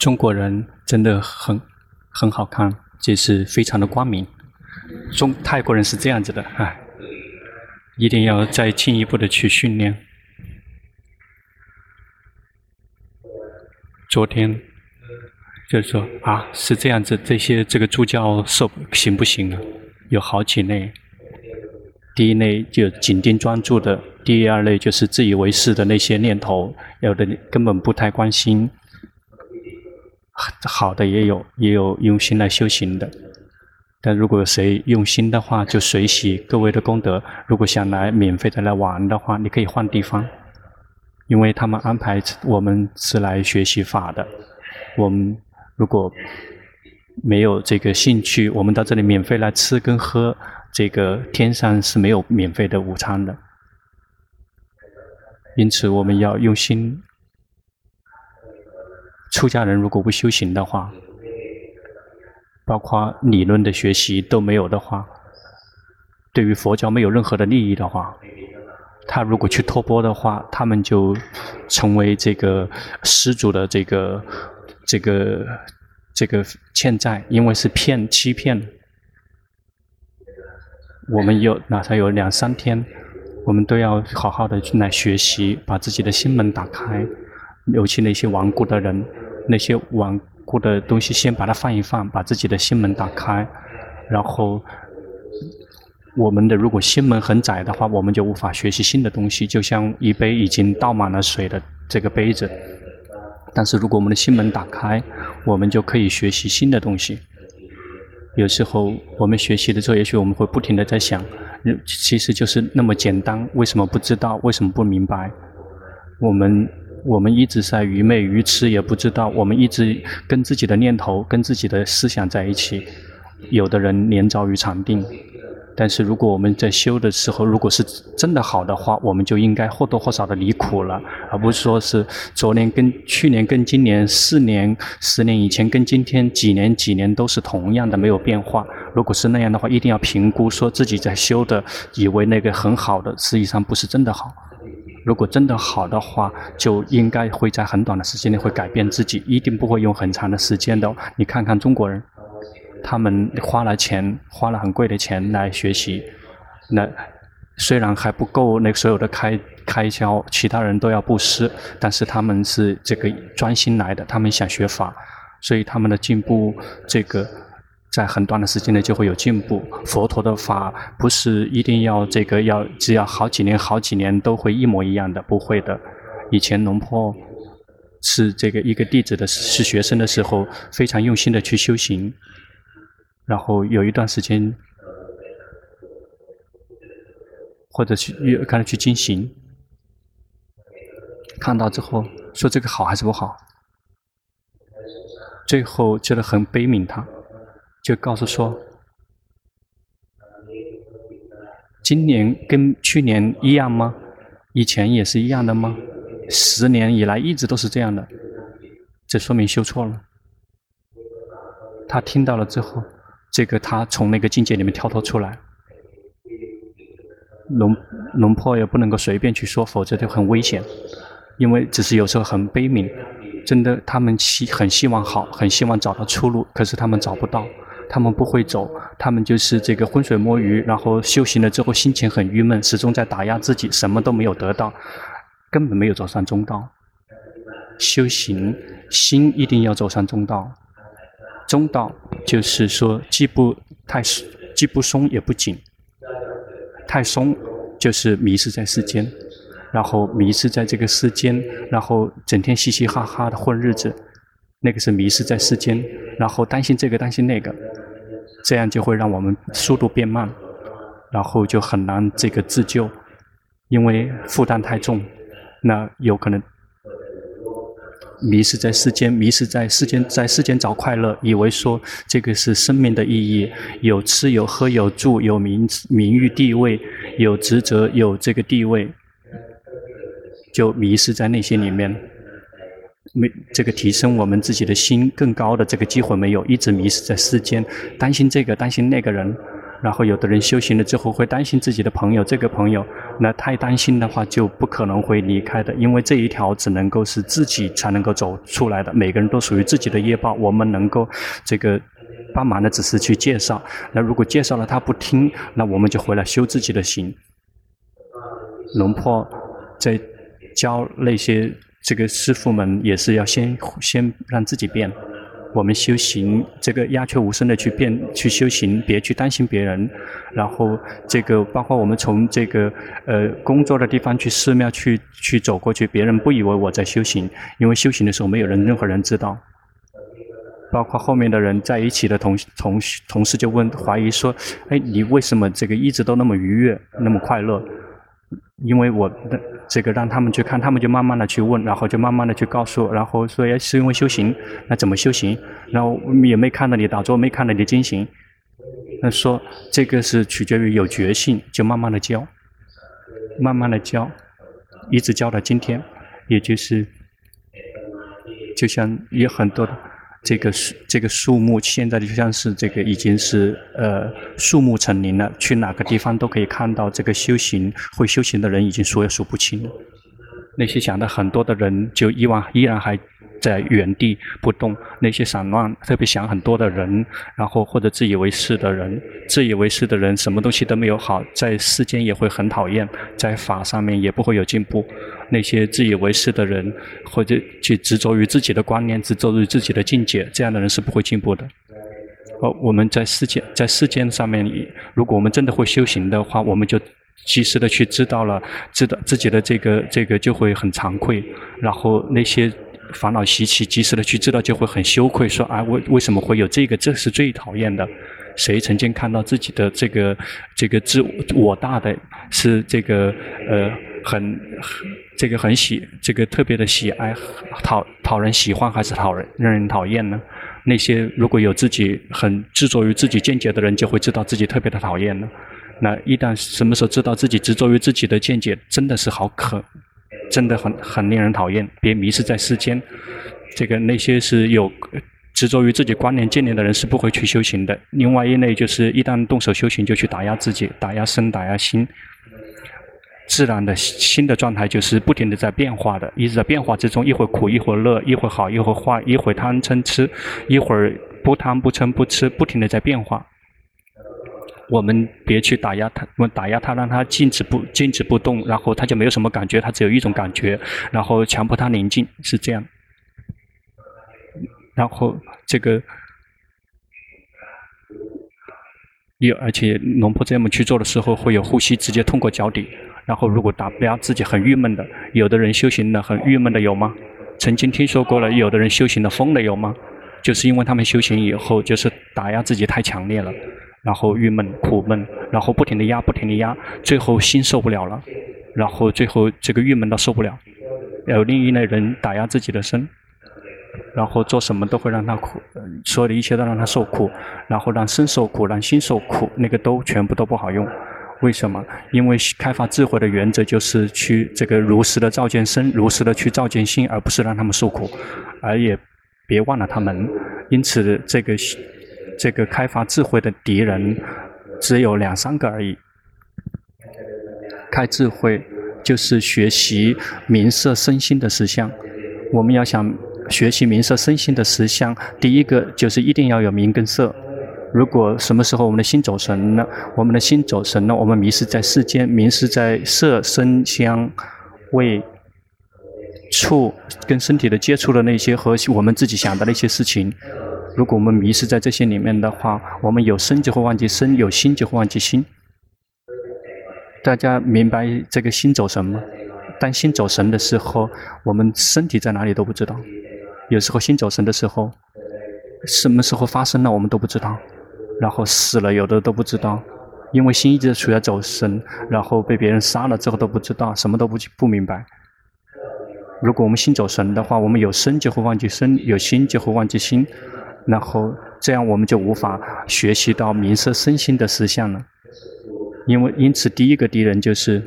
中国人真的很很好看，就是非常的光明。中泰国人是这样子的啊，一定要再进一步的去训练。昨天就是说啊，是这样子，这些这个助教受行不行呢？有好几类，第一类就紧盯专注的，第二类就是自以为是的那些念头，有的根本不太关心。好的也有，也有用心来修行的。但如果谁用心的话，就随喜各位的功德。如果想来免费的来玩的话，你可以换地方，因为他们安排我们是来学习法的。我们如果没有这个兴趣，我们到这里免费来吃跟喝，这个天上是没有免费的午餐的。因此，我们要用心。出家人如果不修行的话，包括理论的学习都没有的话，对于佛教没有任何的利益的话，他如果去托钵的话，他们就成为这个施主的这个这个这个欠债，因为是骗欺骗。我们有哪怕有两三天，我们都要好好的去来学习，把自己的心门打开。尤其那些顽固的人，那些顽固的东西，先把它放一放，把自己的心门打开。然后，我们的如果心门很窄的话，我们就无法学习新的东西。就像一杯已经倒满了水的这个杯子，但是如果我们的心门打开，我们就可以学习新的东西。有时候我们学习的时候，也许我们会不停地在想，其实就是那么简单，为什么不知道？为什么不明白？我们。我们一直在愚昧愚痴，也不知道。我们一直跟自己的念头、跟自己的思想在一起。有的人连遭于禅定，但是如果我们在修的时候，如果是真的好的话，我们就应该或多或少的离苦了，而不是说是昨年跟去年跟今年四年、十年以前跟今天几年几年都是同样的，没有变化。如果是那样的话，一定要评估，说自己在修的，以为那个很好的，实际上不是真的好。如果真的好的话，就应该会在很短的时间内会改变自己，一定不会用很长的时间的。你看看中国人，他们花了钱，花了很贵的钱来学习，那虽然还不够那所有的开开销，其他人都要布施，但是他们是这个专心来的，他们想学法，所以他们的进步这个。在很短的时间内就会有进步。佛陀的法不是一定要这个要只要好几年好几年都会一模一样的，不会的。以前龙坡是这个一个弟子的是学生的时候，非常用心的去修行，然后有一段时间或者去看他去进行，看到之后说这个好还是不好，最后觉得很悲悯他。就告诉说，今年跟去年一样吗？以前也是一样的吗？十年以来一直都是这样的，这说明修错了。他听到了之后，这个他从那个境界里面跳脱出来。龙龙婆也不能够随便去说，否则就很危险。因为只是有时候很悲悯，真的他们希很希望好，很希望找到出路，可是他们找不到。他们不会走，他们就是这个浑水摸鱼，然后修行了之后心情很郁闷，始终在打压自己，什么都没有得到，根本没有走上中道。修行心一定要走上中道，中道就是说既不太既不松也不紧，太松就是迷失在世间，然后迷失在这个世间，然后整天嘻嘻哈哈的混日子，那个是迷失在世间，然后担心这个担心那个。这样就会让我们速度变慢，然后就很难这个自救，因为负担太重，那有可能迷失在世间，迷失在世间，在世间找快乐，以为说这个是生命的意义，有吃有喝有住有名名誉地位，有职责有这个地位，就迷失在那些里面。没这个提升我们自己的心更高的这个机会没有，一直迷失在世间，担心这个担心那个人，然后有的人修行了之后会担心自己的朋友，这个朋友那太担心的话就不可能会离开的，因为这一条只能够是自己才能够走出来的。每个人都属于自己的业报，我们能够这个帮忙的只是去介绍。那如果介绍了他不听，那我们就回来修自己的行。龙婆在教那些这个师傅们，也是要先先让自己变。我们修行这个鸦雀无声的去变去修行，别去担心别人。然后这个包括我们从这个呃工作的地方去寺庙去去走过去，别人不以为我在修行，因为修行的时候没有人任何人知道。包括后面的人在一起的同同同事就问怀疑说：“哎，你为什么这个一直都那么愉悦，那么快乐？”因为我的这个让他们去看，他们就慢慢的去问，然后就慢慢的去告诉，然后说，是因为修行，那怎么修行？然后也没看到你打坐，没看到你经行，那说这个是取决于有决心，就慢慢的教，慢慢的教，一直教到今天，也就是，就像有很多的。这个树，这个树木现在就像是这个已经是呃树木成林了，去哪个地方都可以看到这个修行会修行的人已经数也数不清了。那些想的很多的人，就依往依然还在原地不动。那些散乱、特别想很多的人，然后或者自以为是的人，自以为是的人，什么东西都没有好，在世间也会很讨厌，在法上面也不会有进步。那些自以为是的人，或者去执着于自己的观念，执着于自己的境界，这样的人是不会进步的。哦，我们在世间，在世间上面，如果我们真的会修行的话，我们就及时的去知道了，知道自己的这个这个就会很惭愧。然后那些烦恼习气，及时的去知道，就会很羞愧，说啊，为为什么会有这个？这是最讨厌的。谁曾经看到自己的这个这个自我大的是这个呃很这个很喜这个特别的喜爱讨讨人喜欢还是讨人让人讨厌呢？那些如果有自己很执着于自己见解的人，就会知道自己特别的讨厌了。那一旦什么时候知道自己执着于自己的见解，真的是好可，真的很很令人讨厌。别迷失在世间，这个那些是有。执着于自己观念见念的人是不会去修行的。另外一类就是一旦动手修行，就去打压自己，打压身，打压心。自然的心的状态就是不停地在变化的，一直在变化之中，一会儿苦，一会儿乐，一会儿好，一会儿坏，一会儿贪嗔痴，一会儿不贪不嗔不痴，不停地在变化。我们别去打压他，我打压他，让他静止不静止不动，然后他就没有什么感觉，他只有一种感觉，然后强迫他宁静，是这样。然后这个有，而且龙婆这么去做的时候，会有呼吸直接通过脚底。然后如果打压自己很郁闷的，有的人修行的很郁闷的有吗？曾经听说过了，有的人修行的疯了有吗？就是因为他们修行以后，就是打压自己太强烈了，然后郁闷苦闷，然后不停的压，不停的压，最后心受不了了，然后最后这个郁闷到受不了。有另一类人打压自己的身。然后做什么都会让他苦，所有的一切都让他受苦，然后让身受苦，让心受苦，那个都全部都不好用。为什么？因为开发智慧的原则就是去这个如实的照见身，如实的去照见心，而不是让他们受苦。而也别忘了他们。因此，这个这个开发智慧的敌人只有两三个而已。开智慧就是学习名色身心的实相。我们要想。学习名色身心的实相，第一个就是一定要有名跟色。如果什么时候我们的心走神了，我们的心走神了，我们迷失在世间，迷失在色声香味触跟身体的接触的那些和我们自己想的那些事情。如果我们迷失在这些里面的话，我们有身就会忘记身，有心就会忘记心。大家明白这个心走神吗？当心走神的时候，我们身体在哪里都不知道。有时候心走神的时候，什么时候发生了我们都不知道，然后死了有的都不知道，因为心一直处在走神，然后被别人杀了之后都不知道，什么都不不明白。如果我们心走神的话，我们有身就会忘记身，有心就会忘记心，然后这样我们就无法学习到名色身心的实相了。因为因此第一个敌人就是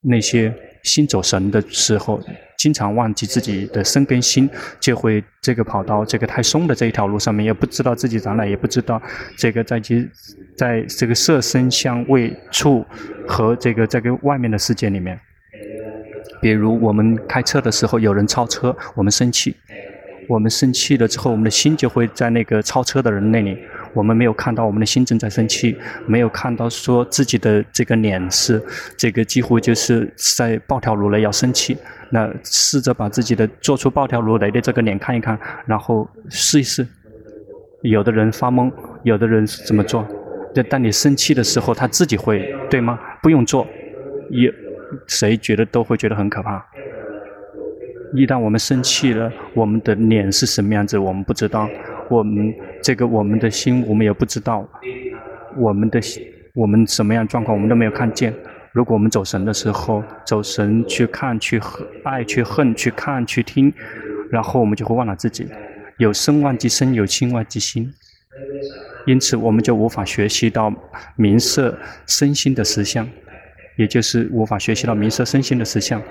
那些心走神的时候。经常忘记自己的身跟心，就会这个跑到这个太松的这一条路上面，也不知道自己在哪，也不知道这个在其在这个色身香味触和这个这个外面的世界里面。比如我们开车的时候，有人超车，我们生气，我们生气了之后，我们的心就会在那个超车的人那里。我们没有看到我们的心正在生气，没有看到说自己的这个脸是这个几乎就是在暴跳如雷要生气。那试着把自己的做出暴跳如雷的这个脸看一看，然后试一试。有的人发懵，有的人怎么做？但当你生气的时候，他自己会对吗？不用做，也谁觉得都会觉得很可怕。一旦我们生气了，我们的脸是什么样子，我们不知道。我们这个我们的心，我们也不知道，我们的，我们什么样状况，我们都没有看见。如果我们走神的时候，走神去看、去爱、去恨、去看、去听，然后我们就会忘了自己。有身忘记身，有心忘记心，因此我们就无法学习到名色身心的实相，也就是无法学习到名色身心的实相。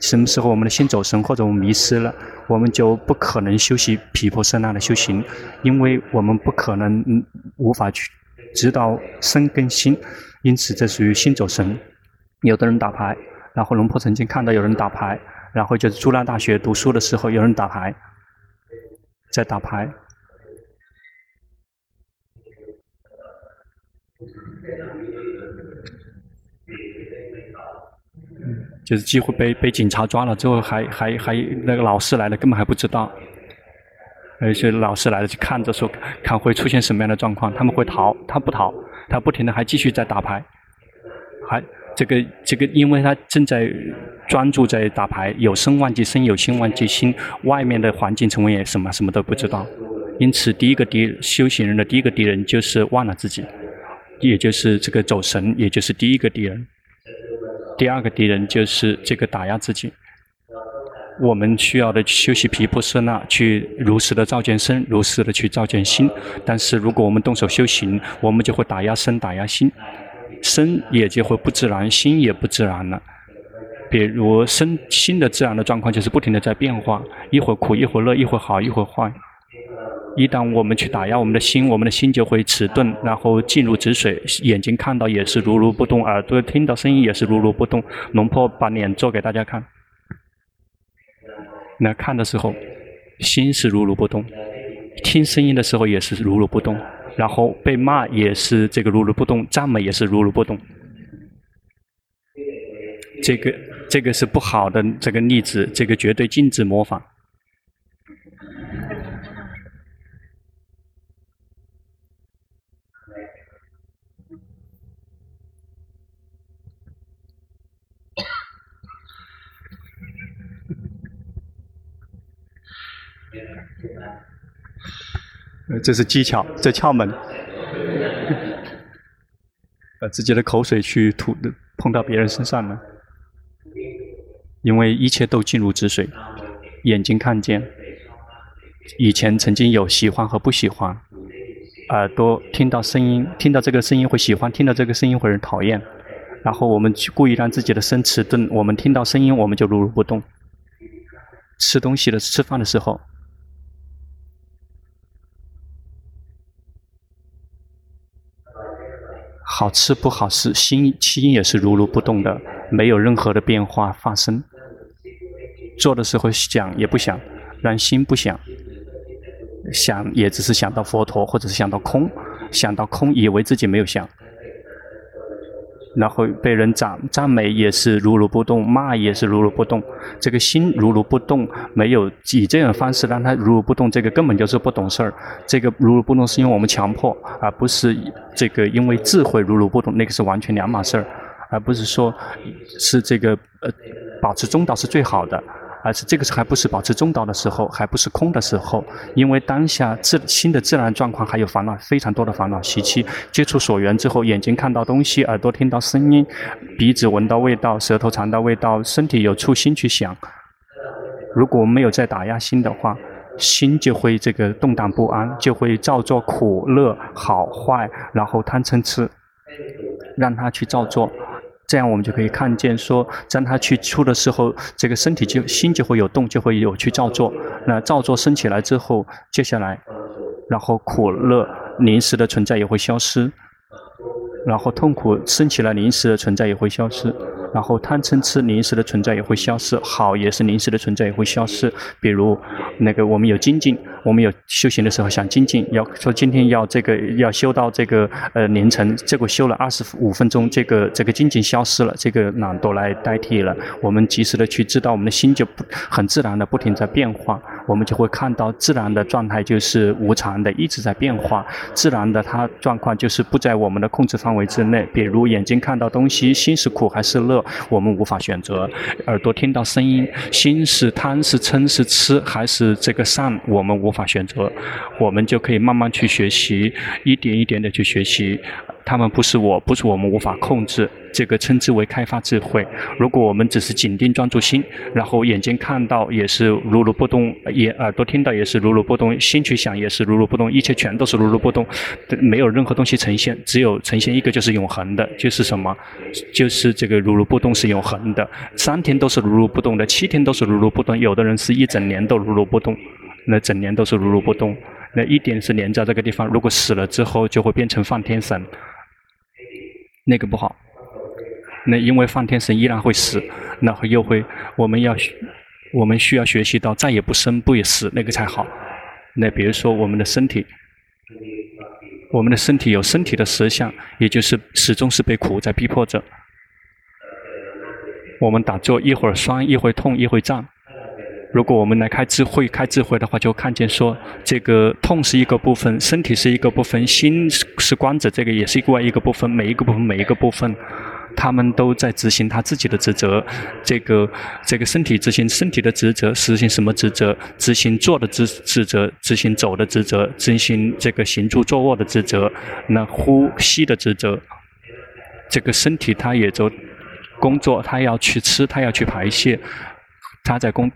什么时候我们的心走神或者我们迷失了，我们就不可能修习毗婆舍那的修行，因为我们不可能无法去知道身跟心，因此这属于心走神。有的人打牌，然后龙婆曾经看到有人打牌，然后就是朱拉大学读书的时候有人打牌，在打牌。就是几乎被被警察抓了之后还，还还那个老师来了，根本还不知道。而且老师来了就看着说，看会出现什么样的状况，他们会逃，他不逃，他不停的还继续在打牌，还这个这个，因为他正在专注在打牌，有身忘记身，有心忘记心，外面的环境成为什么什么都不知道。因此，第一个敌修行人的第一个敌人就是忘了自己，也就是这个走神，也就是第一个敌人。第二个敌人就是这个打压自己。我们需要的修习毗婆舍那，去如实的照见身，如实的去照见心。但是如果我们动手修行，我们就会打压身，打压心，身也就会不自然，心也不自然了。比如身心的自然的状况就是不停的在变化，一会儿苦，一会儿乐，一会儿好，一会儿坏。一旦我们去打压我们的心，我们的心就会迟钝，然后进入止水。眼睛看到也是如如不动，耳朵听到声音也是如如不动。龙婆把脸做给大家看，那看的时候，心是如如不动；听声音的时候也是如如不动。然后被骂也是这个如如不动，赞美也是如如不动。这个这个是不好的这个例子，这个绝对禁止模仿。这是技巧，这窍门。把自己的口水去吐碰到别人身上了，因为一切都进入止水。眼睛看见，以前曾经有喜欢和不喜欢，耳朵听到声音，听到这个声音会喜欢，听到这个声音会讨厌。然后我们去故意让自己的身迟钝，我们听到声音我们就如如不动。吃东西的吃饭的时候。好吃不好吃，心心也是如如不动的，没有任何的变化发生。做的时候想也不想，让心不想，想也只是想到佛陀，或者是想到空，想到空，以为自己没有想。然后被人赞赞美也是如如不动，骂也是如如不动。这个心如如不动，没有以这种方式让他如如不动，这个根本就是不懂事儿。这个如如不动是因为我们强迫，而不是这个因为智慧如如不动，那个是完全两码事儿，而不是说是这个呃保持中道是最好的。而是这个是还不是保持中道的时候，还不是空的时候，因为当下自心的自然状况还有烦恼，非常多的烦恼习气。接触所缘之后，眼睛看到东西，耳朵听到声音，鼻子闻到味道，舌头尝到味道，身体有触心去想。如果没有再打压心的话，心就会这个动荡不安，就会造作苦乐好坏，然后贪嗔痴，让他去造作。这样我们就可以看见说，当它去出的时候，这个身体就心就会有动，就会有去照做。那照做升起来之后，接下来，然后苦乐临时的存在也会消失，然后痛苦升起来临时的存在也会消失。然后贪嗔痴临时的存在也会消失，好也是临时的存在也会消失。比如那个我们有精进，我们有修行的时候想精进，要说今天要这个要修到这个呃凌晨，结果修了二十五分钟，这个这个精进消失了，这个懒惰来代替了。我们及时的去知道，我们的心就不很自然的不停在变化，我们就会看到自然的状态就是无常的一直在变化，自然的它状况就是不在我们的控制范围之内。比如眼睛看到东西，心是苦还是乐？我们无法选择，耳朵听到声音，心是贪是嗔是痴还是这个善，我们无法选择，我们就可以慢慢去学习，一点一点的去学习。他们不是我，不是我们无法控制，这个称之为开发智慧。如果我们只是紧盯专注心，然后眼睛看到也是如如不动，也耳朵听到也是如如不动，心去想也是如如不动，一切全都是如如不动，没有任何东西呈现，只有呈现一个就是永恒的，就是什么？就是这个如如不动是永恒的，三天都是如如不动的，七天都是如如不动，有的人是一整年都如如不动，那整年都是如如不动，那一点是连在这个地方，如果死了之后就会变成梵天神。那个不好，那因为梵天神依然会死，那会又会，我们要，我们需要学习到再也不生不也死那个才好。那比如说我们的身体，我们的身体有身体的实相，也就是始终是被苦在逼迫着。我们打坐一会儿酸一会儿痛一会儿胀。如果我们来开智慧，开智慧的话，就看见说，这个痛是一个部分，身体是一个部分，心是观者，这个也是另外一个部分。每一个部分，每一个部分，他们都在执行他自己的职责。这个这个身体执行身体的职责，实行什么职责？执行坐的职职责，执行走的职责，执行这个行住坐卧的职责，那呼吸的职责。这个身体它也就工作，它要去吃，它要去排泄，它在工。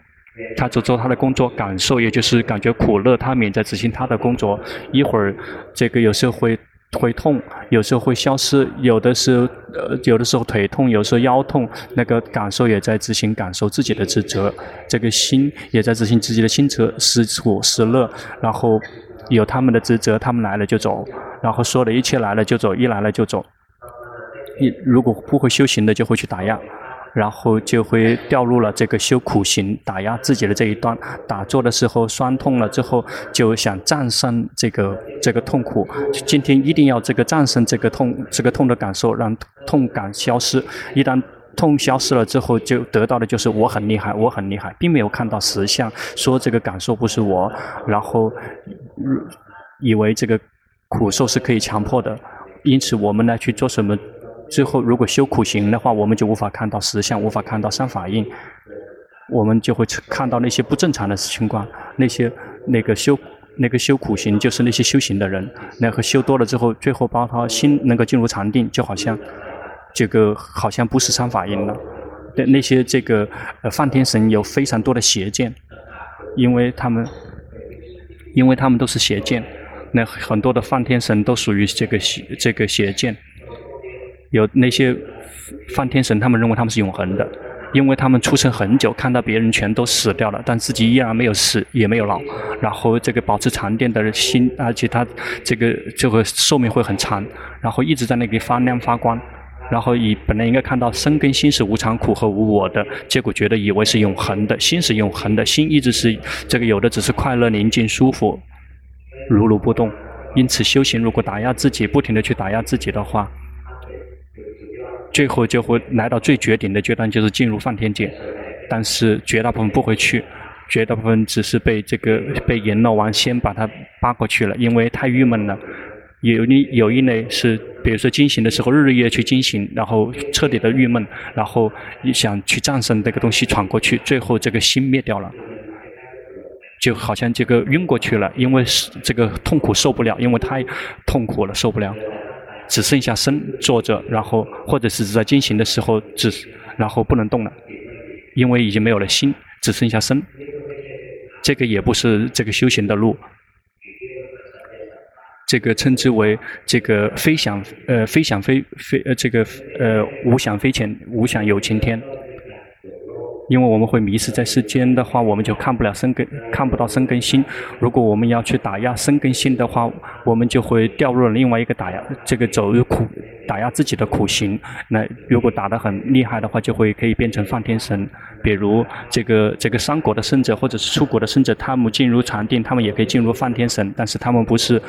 他只做他的工作，感受也就是感觉苦乐，他也在执行他的工作。一会儿这个有时候会会痛，有时候会消失，有的时候呃有的时候腿痛，有时候腰痛，那个感受也在执行感受自己的职责。这个心也在执行自己的心责，是苦是乐，然后有他们的职责，他们来了就走，然后说的一切来了就走，一来了就走。一如果不会修行的，就会去打压。然后就会掉入了这个修苦行、打压自己的这一段。打坐的时候酸痛了之后，就想战胜这个这个痛苦。今天一定要这个战胜这个痛，这个痛的感受，让痛感消失。一旦痛消失了之后，就得到的就是我很厉害，我很厉害，并没有看到实相，说这个感受不是我，然后以为这个苦受是可以强迫的。因此，我们来去做什么？最后，如果修苦行的话，我们就无法看到实相，无法看到三法印，我们就会看到那些不正常的情况。那些那个修那个修苦行，就是那些修行的人，那个修多了之后，最后把他心能够进入禅定，就好像这个好像不是三法印了。那那些这个呃梵天神有非常多的邪见，因为他们因为他们都是邪见，那很多的梵天神都属于这个邪这个邪见。有那些梵天神，他们认为他们是永恒的，因为他们出生很久，看到别人全都死掉了，但自己依然没有死，也没有老，然后这个保持禅定的心，而且他这个这个寿命会很长，然后一直在那里发亮发光，然后以本来应该看到身跟心是无常、苦和无我的，结果觉得以为是永恒的，心是永恒的，心一直是这个有的只是快乐、宁静、舒服，如如不动。因此修行如果打压自己，不停地去打压自己的话，最后就会来到最绝顶的阶段，就是进入梵天界，但是绝大部分不会去，绝大部分只是被这个被阎罗王先把他扒过去了，因为太郁闷了。有一有一类是，比如说惊醒的时候日日夜夜去惊醒，然后彻底的郁闷，然后你想去战胜这个东西闯过去，最后这个心灭掉了，就好像这个晕过去了，因为是这个痛苦受不了，因为太痛苦了受不了。只剩下身坐着，然后或者是在进行的时候只然后不能动了，因为已经没有了心，只剩下身。这个也不是这个修行的路。这个称之为这个飞翔呃飞翔飞飞呃这个呃无想飞前无想有晴天。因为我们会迷失在世间的话，我们就看不了生根，看不到生根心。如果我们要去打压生根心的话，我们就会掉入另外一个打压，这个走入苦，打压自己的苦行。那如果打得很厉害的话，就会可以变成梵天神。比如这个这个三国的圣者或者是出国的圣者，他们进入禅定，他们也可以进入梵天神，但是他们不是，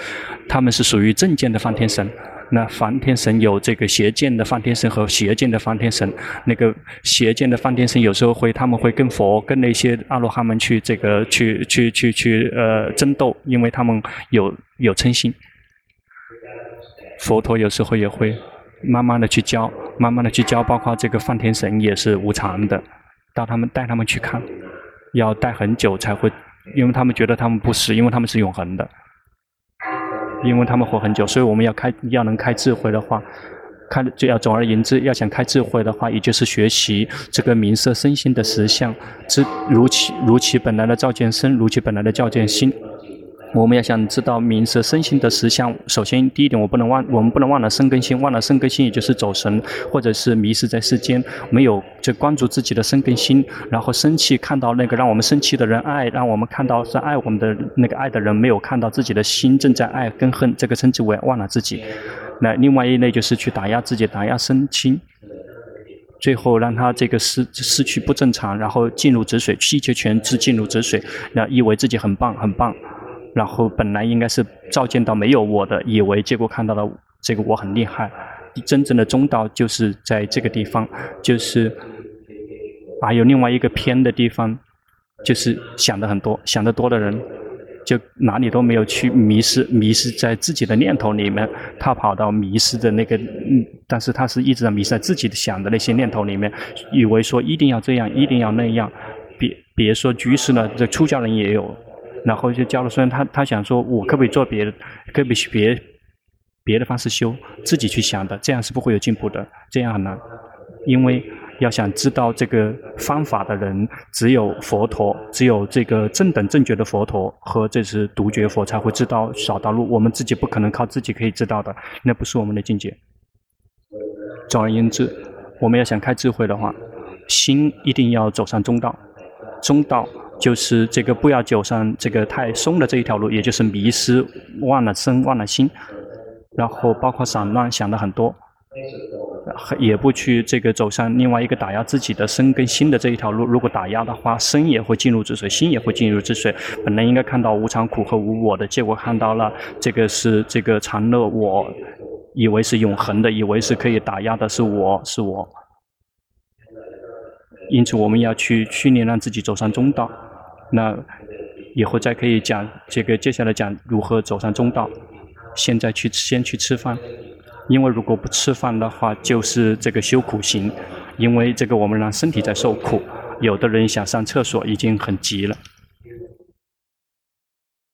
他们是属于正见的梵天神。那梵天神有这个邪见的梵天神和邪见的梵天神，那个邪见的梵天神有时候会，他们会跟佛跟那些阿罗汉们去这个去去去去呃争斗，因为他们有有嗔心。佛陀有时候也会慢慢的去教，慢慢的去教，包括这个梵天神也是无常的，到他们带他们去看，要带很久才会，因为他们觉得他们不是，因为他们是永恒的。因为他们活很久，所以我们要开，要能开智慧的话，开就要总而言之，要想开智慧的话，也就是学习这个名色身心的实相，知如其如其本来的照见身，如其本来的照见心。我们要想知道名色身心的实相，首先第一点，我不能忘，我们不能忘了身根心，忘了身根心，也就是走神，或者是迷失在世间，没有就关注自己的身根心，然后生气看到那个让我们生气的人爱，让我们看到是爱我们的那个爱的人，没有看到自己的心正在爱跟恨，这个称之为忘了自己。那另外一类就是去打压自己，打压身心，最后让他这个失失去不正常，然后进入止水，希求全知进入止水，那以为自己很棒很棒。然后本来应该是照见到没有我的，以为结果看到了这个我很厉害。真正的中道就是在这个地方，就是还有另外一个偏的地方，就是想的很多，想得多的人就哪里都没有去迷失，迷失在自己的念头里面。他跑到迷失的那个，嗯，但是他是一直在迷失在自己想的那些念头里面，以为说一定要这样，一定要那样。别别说居士呢，这出家人也有。然后就教了，虽然他他想说，我可不可以做别的，可不可以别别的方式修，自己去想的，这样是不会有进步的，这样很难。因为要想知道这个方法的人，只有佛陀，只有这个正等正觉的佛陀和这是独觉佛才会知道少道路，我们自己不可能靠自己可以知道的，那不是我们的境界。总而言之，我们要想开智慧的话，心一定要走上中道，中道。就是这个不要走上这个太松的这一条路，也就是迷失、忘了身、忘了心，然后包括散乱想的很多，也不去这个走上另外一个打压自己的身跟心的这一条路。如果打压的话，身也会进入止水，心也会进入止水。本来应该看到无常、苦和无我的，结果看到了这个是这个常乐，我以为是永恒的，以为是可以打压的是我是我。因此，我们要去训练，让自己走上中道。那以后再可以讲这个，接下来讲如何走上中道。现在去先去吃饭，因为如果不吃饭的话，就是这个修苦行。因为这个我们让身体在受苦，有的人想上厕所已经很急了。